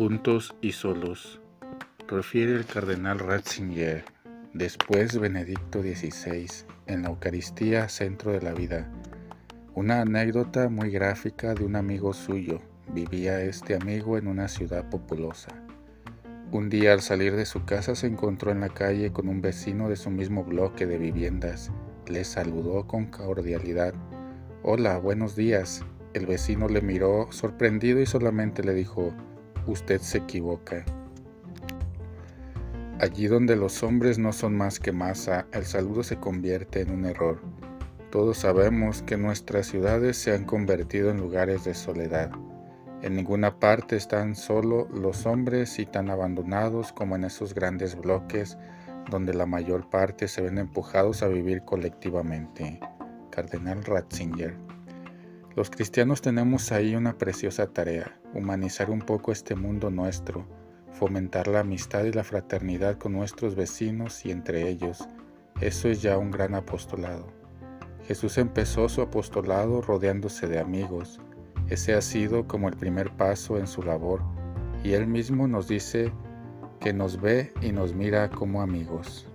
Juntos y solos, refiere el cardenal Ratzinger, después Benedicto XVI, en la Eucaristía Centro de la Vida. Una anécdota muy gráfica de un amigo suyo. Vivía este amigo en una ciudad populosa. Un día al salir de su casa se encontró en la calle con un vecino de su mismo bloque de viviendas. Le saludó con cordialidad. Hola, buenos días. El vecino le miró sorprendido y solamente le dijo, usted se equivoca. Allí donde los hombres no son más que masa, el saludo se convierte en un error. Todos sabemos que nuestras ciudades se han convertido en lugares de soledad. En ninguna parte están solo los hombres y tan abandonados como en esos grandes bloques donde la mayor parte se ven empujados a vivir colectivamente. Cardenal Ratzinger. Los cristianos tenemos ahí una preciosa tarea, humanizar un poco este mundo nuestro, fomentar la amistad y la fraternidad con nuestros vecinos y entre ellos. Eso es ya un gran apostolado. Jesús empezó su apostolado rodeándose de amigos. Ese ha sido como el primer paso en su labor y él mismo nos dice que nos ve y nos mira como amigos.